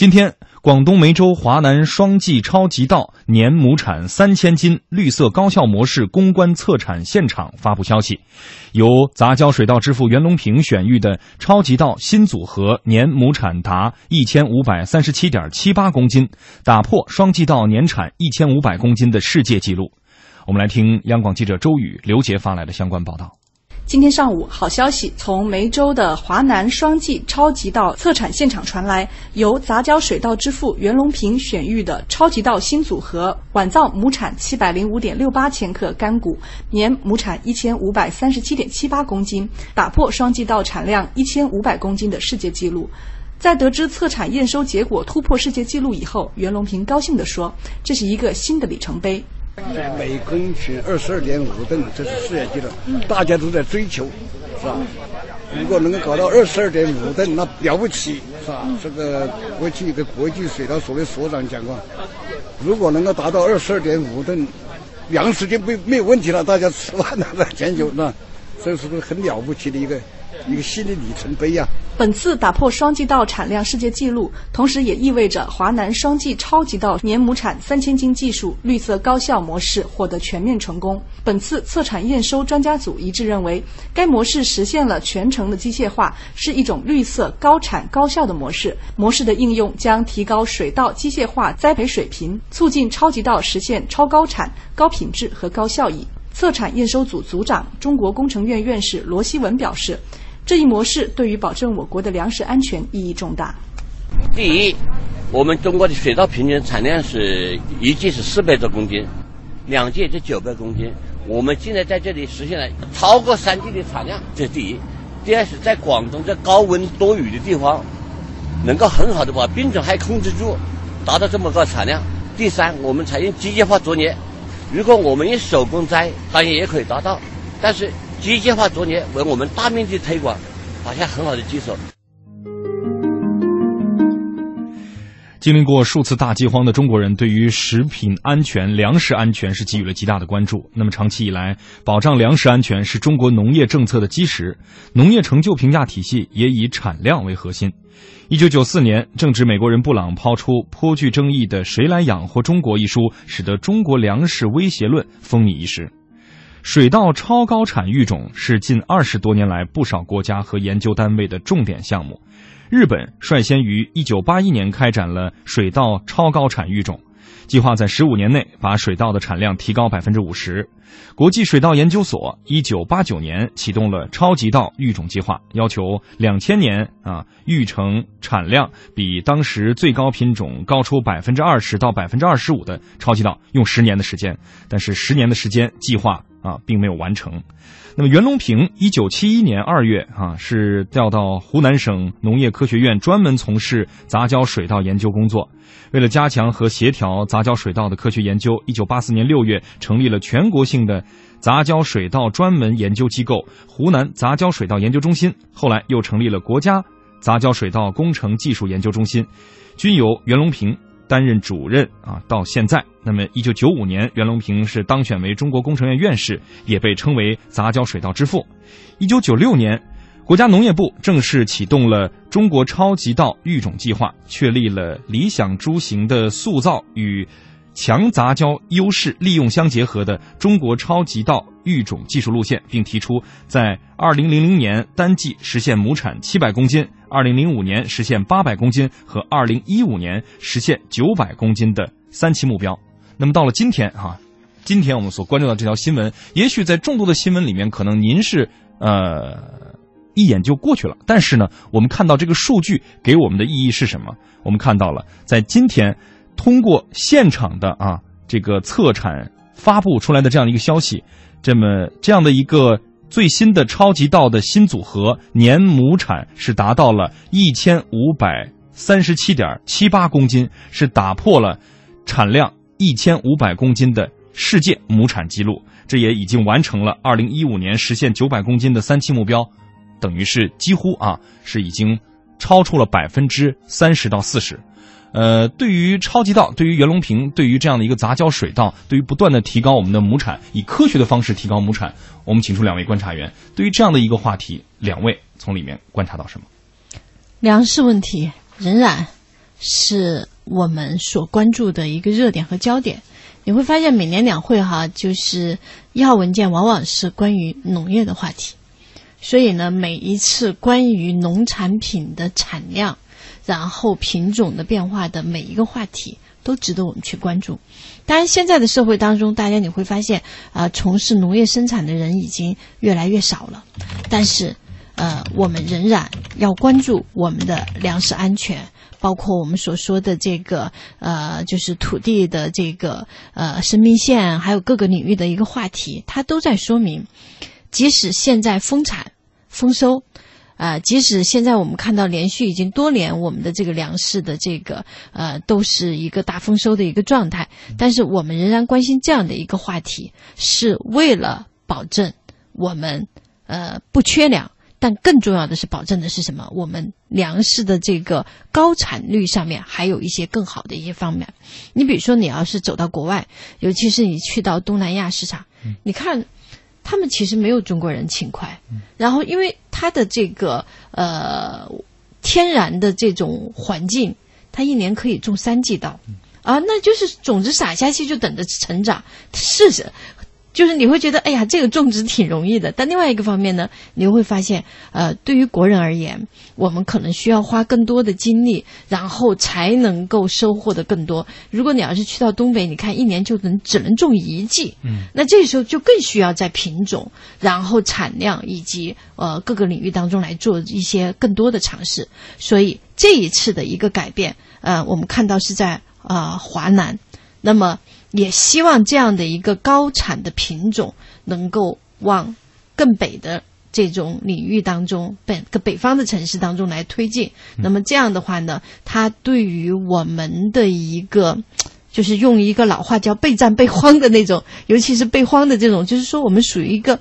今天，广东梅州华南双季超级稻年亩产三千斤绿色高效模式攻关测产现场发布消息，由杂交水稻之父袁隆平选育的超级稻新组合年亩产达一千五百三十七点七八公斤，打破双季稻年产一千五百公斤的世界纪录。我们来听央广记者周宇、刘杰发来的相关报道。今天上午，好消息从梅州的华南双季超级稻测产现场传来，由杂交水稻之父袁隆平选育的超级稻新组合，晚稻亩产七百零五点六八千克干谷，年亩产一千五百三十七点七八公斤，打破双季稻产量一千五百公斤的世界纪录。在得知测产验收结果突破世界纪录以后，袁隆平高兴地说：“这是一个新的里程碑。”每公顷二十二点五吨，这是世界纪录，大家都在追求，是吧？如果能够搞到二十二点五吨，那了不起，是吧？这个国际的国际水稻所的所长讲过，如果能够达到二十二点五吨，粮食就没没有问题了，大家吃饭了，在全球，那这是不是很了不起的一个？一个新的里程碑呀！本次打破双季稻产量世界纪录，同时也意味着华南双季超级稻年亩产三千斤技术绿色高效模式获得全面成功。本次测产验收专家组一致认为，该模式实现了全程的机械化，是一种绿色高产高效的模式。模式的应用将提高水稻机械化栽培水平，促进超级稻实现超高产、高品质和高效益。测产验收组组长、中国工程院院士罗希文表示。这一模式对于保证我国的粮食安全意义重大。第一，我们中国的水稻平均产量是一季是四百多公斤，两季就九百公斤。我们现在在这里实现了超过三季的产量，这是第一。第二是在广东这高温多雨的地方，能够很好的把病虫害控制住，达到这么高产量。第三，我们采用机械化作业，如果我们用手工栽，当然也可以达到，但是。机械化作业为我们大面积推广打下很好的基础。经历过数次大饥荒的中国人，对于食品安全、粮食安全是给予了极大的关注。那么，长期以来，保障粮食安全是中国农业政策的基石，农业成就评价体系也以产量为核心。一九九四年，正值美国人布朗抛出颇具争议的“谁来养活中国”一书，使得中国粮食威胁论风靡一时。水稻超高产育种是近二十多年来不少国家和研究单位的重点项目。日本率先于一九八一年开展了水稻超高产育种，计划在十五年内把水稻的产量提高百分之五十。国际水稻研究所一九八九年启动了超级稻育种计划，要求两千年啊育成产量比当时最高品种高出百分之二十到百分之二十五的超级稻，用十年的时间。但是十年的时间计划。啊，并没有完成。那么，袁隆平一九七一年二月啊，是调到湖南省农业科学院，专门从事杂交水稻研究工作。为了加强和协调杂交水稻的科学研究，一九八四年六月成立了全国性的杂交水稻专门研究机构——湖南杂交水稻研究中心。后来又成立了国家杂交水稻工程技术研究中心，均由袁隆平。担任主任啊，到现在，那么一九九五年，袁隆平是当选为中国工程院院士，也被称为杂交水稻之父。一九九六年，国家农业部正式启动了中国超级稻育种计划，确立了理想株型的塑造与强杂交优势利用相结合的中国超级稻育种技术路线，并提出在二零零零年单季实现亩产七百公斤。二零零五年实现八百公斤和二零一五年实现九百公斤的三期目标。那么到了今天哈，今天我们所关注到这条新闻，也许在众多的新闻里面，可能您是呃一眼就过去了。但是呢，我们看到这个数据给我们的意义是什么？我们看到了，在今天通过现场的啊这个测产发布出来的这样一个消息，这么这样的一个。最新的超级稻的新组合年亩产是达到了一千五百三十七点七八公斤，是打破了产量一千五百公斤的世界亩产记录。这也已经完成了二零一五年实现九百公斤的三期目标，等于是几乎啊是已经超出了百分之三十到四十。呃，对于超级稻，对于袁隆平，对于这样的一个杂交水稻，对于不断的提高我们的亩产，以科学的方式提高亩产，我们请出两位观察员。对于这样的一个话题，两位从里面观察到什么？粮食问题仍然是我们所关注的一个热点和焦点。你会发现每年两会哈，就是一号文件往往是关于农业的话题，所以呢，每一次关于农产品的产量，然后品种的变化的每一个话题，都值得我们去关注。当然，现在的社会当中，大家你会发现啊、从事农业生产的人已经越来越少了，但是呃，我们仍然要关注我们的粮食安全。包括我们所说的这个呃，就是土地的这个呃生命线，还有各个领域的一个话题，它都在说明，即使现在丰产丰收，啊、即使现在我们看到连续已经多年我们的这个粮食的这个呃都是一个大丰收的一个状态，但是我们仍然关心这样的一个话题，是为了保证我们呃不缺粮。但更重要的是，保证的是什么？我们粮食的这个高产率上面还有一些更好的一些方面。你比如说，你要是走到国外，尤其是你去到东南亚市场，你看他们其实没有中国人勤快。然后，因为它的这个呃天然的这种环境，它一年可以种三季稻。啊，那就是种子撒下去就等着成长，是是，就是你会觉得，哎呀，这个种植挺容易的。但另外一个方面呢，你会发现，呃，对于国人而言，我们可能需要花更多的精力，然后才能够收获的更多。如果你要是去到东北，你看一年就能只能种一季，嗯，那这时候就更需要在品种、然后产量以及呃各个领域当中来做一些更多的尝试。所以这一次的一个改变，呃，我们看到是在啊、呃华南，那么。也希望这样的一个高产的品种能够往更北的这种领域当中，北北方的城市当中来推进。那么这样的话呢，它对于我们的一个。就是用一个老话叫备战备荒的那种，尤其是备荒的这种，就是说我们属于一个，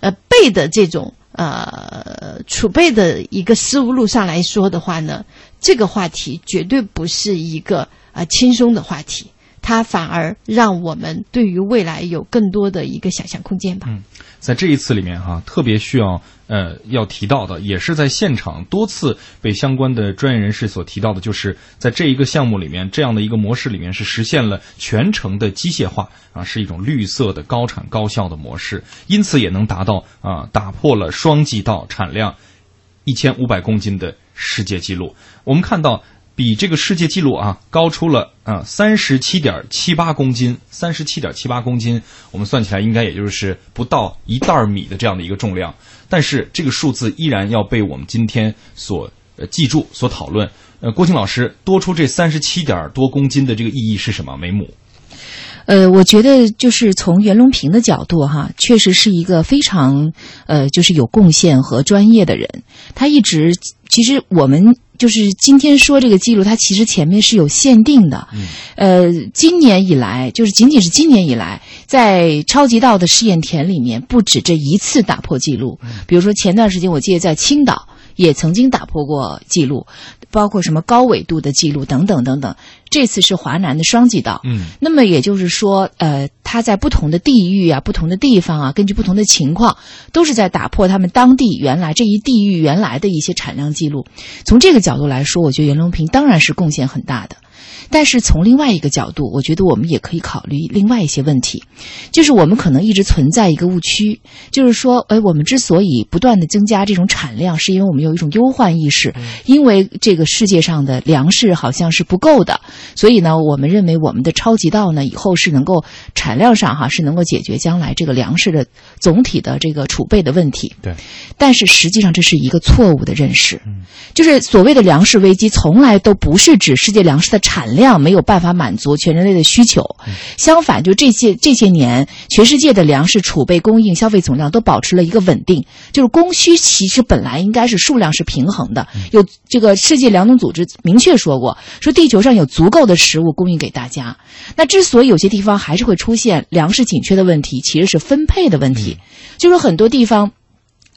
呃备的这种呃储备的一个思路上来说的话呢，这个话题绝对不是一个呃轻松的话题。它反而让我们对于未来有更多的一个想象空间吧。嗯，在这一次里面哈、特别需要呃要提到的，也是在现场多次被相关的专业人士所提到的，就是在这一个项目里面，这样的一个模式里面是实现了全程的机械化啊，是一种绿色的高产高效的模式，因此也能达到啊打破了双季稻产量一千五百公斤的世界纪录。我们看到。比这个世界纪录啊高出了啊三十七点七八公斤，三十七点七八公斤，我们算起来应该也就是不到一袋米的这样的一个重量，但是这个数字依然要被我们今天所呃记住、所讨论。呃，郭庆老师多出这三十七点多公斤的这个意义是什么？每亩？呃，我觉得就是从袁隆平的角度哈，确实是一个非常呃，就是有贡献和专业的人。他一直其实我们就是今天说这个记录，它其实前面是有限定的。嗯，呃，今年以来，就是仅仅是今年以来，在超级稻的试验田里面，不止这一次打破记录。比如说前段时间，我记得在青岛也曾经打破过记录，包括什么高纬度的记录等等等等。这次是华南的双季稻。嗯，那么也就是说，呃，它在不同的地域啊、不同的地方啊，根据不同的情况，都是在打破他们当地原来这一地域原来的一些产量记录。从这个角度来说，我觉得袁隆平当然是贡献很大的。但是从另外一个角度，我觉得我们也可以考虑另外一些问题，就是我们可能一直存在一个误区，就是说，哎，我们之所以不断的增加这种产量，是因为我们有一种忧患意识，因为这个世界上的粮食好像是不够的，所以呢，我们认为我们的超级稻呢，以后是能够产量上哈是能够解决将来这个粮食的总体的这个储备的问题。对，但是实际上这是一个错误的认识，就是所谓的粮食危机从来都不是指世界粮食的产量没有办法满足全人类的需求，相反，就这些这些年，全世界的粮食储备、供应、消费总量都保持了一个稳定，就是供需其实本来应该是数量是平衡的。有这个世界粮农组织明确说过，说地球上有足够的食物供应给大家。那之所以有些地方还是会出现粮食紧缺的问题，其实是分配的问题，就是很多地方。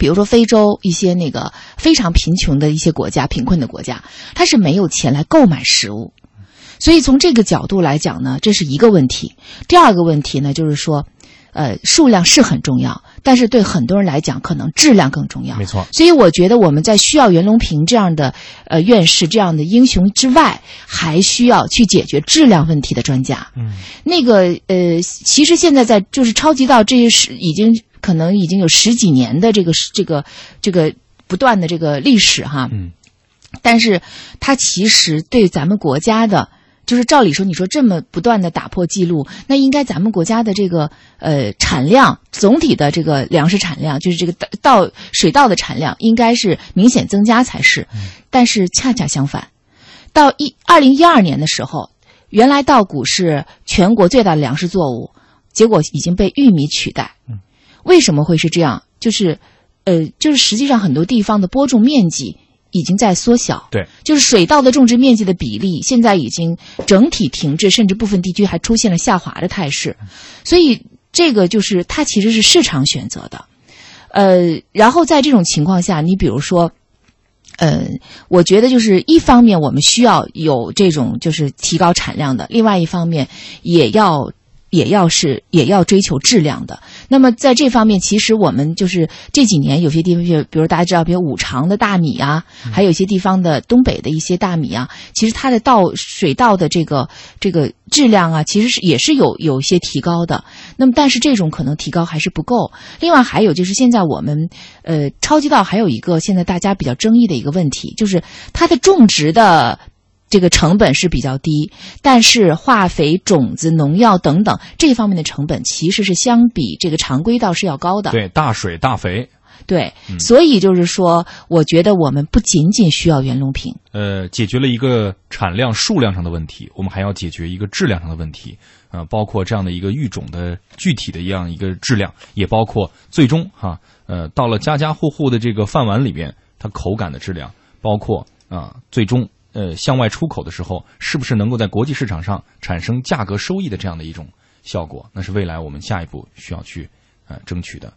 比如说非洲一些那个非常贫穷的一些国家、贫困的国家，它是没有钱来购买食物，所以从这个角度来讲呢，这是一个问题。第二个问题呢，就是说，呃，数量是很重要，但是对很多人来讲，可能质量更重要。没错。所以我觉得我们在需要袁隆平这样的呃院士这样的英雄之外，还需要去解决质量问题的专家。嗯，那个呃，其实现在在就是超级道这是已经可能已经有十几年的这个这个这个不断的这个历史哈。嗯。但是它其实对咱们国家的。就是照理说，你说这么不断的打破记录，那应该咱们国家的这个呃产量，总体的这个粮食产量，就是这个稻水稻的产量，应该是明显增加才是。但是恰恰相反，到一二零一二年的时候，原来稻谷是全国最大的粮食作物，结果已经被玉米取代。为什么会是这样？就是呃，就是实际上很多地方的播种面积。已经在缩小，对，就是水稻的种植面积的比例现在已经整体停滞，甚至部分地区还出现了下滑的态势，所以这个就是它其实是市场选择的，呃，然后在这种情况下，你比如说，呃，我觉得就是一方面我们需要有这种就是提高产量的，另外一方面也要。也要是也要追求质量的。那么在这方面，其实我们就是这几年有些地方，比如比如大家知道，比如五常的大米啊，还有一些地方的东北的一些大米啊，其实它的稻水稻的这个这个质量啊，其实是也是有有一些提高的。那么但是这种可能提高还是不够。另外还有就是现在我们呃超级稻还有一个现在大家比较争议的一个问题，就是它的种植的。这个成本是比较低，但是化肥、种子、农药等等这方面的成本其实是相比这个常规稻是要高的。对，大水大肥。对，所以就是说，我觉得我们不仅仅需要袁隆平。呃，解决了一个产量、数量上的问题，我们还要解决一个质量上的问题。呃，包括这样的一个育种的具体的一样一个质量，也包括最终哈，呃，到了家家户户的这个饭碗里边，它口感的质量，包括啊，最终。呃，向外出口的时候，是不是能够在国际市场上产生价格收益的这样的一种效果？那是未来我们下一步需要去呃争取的。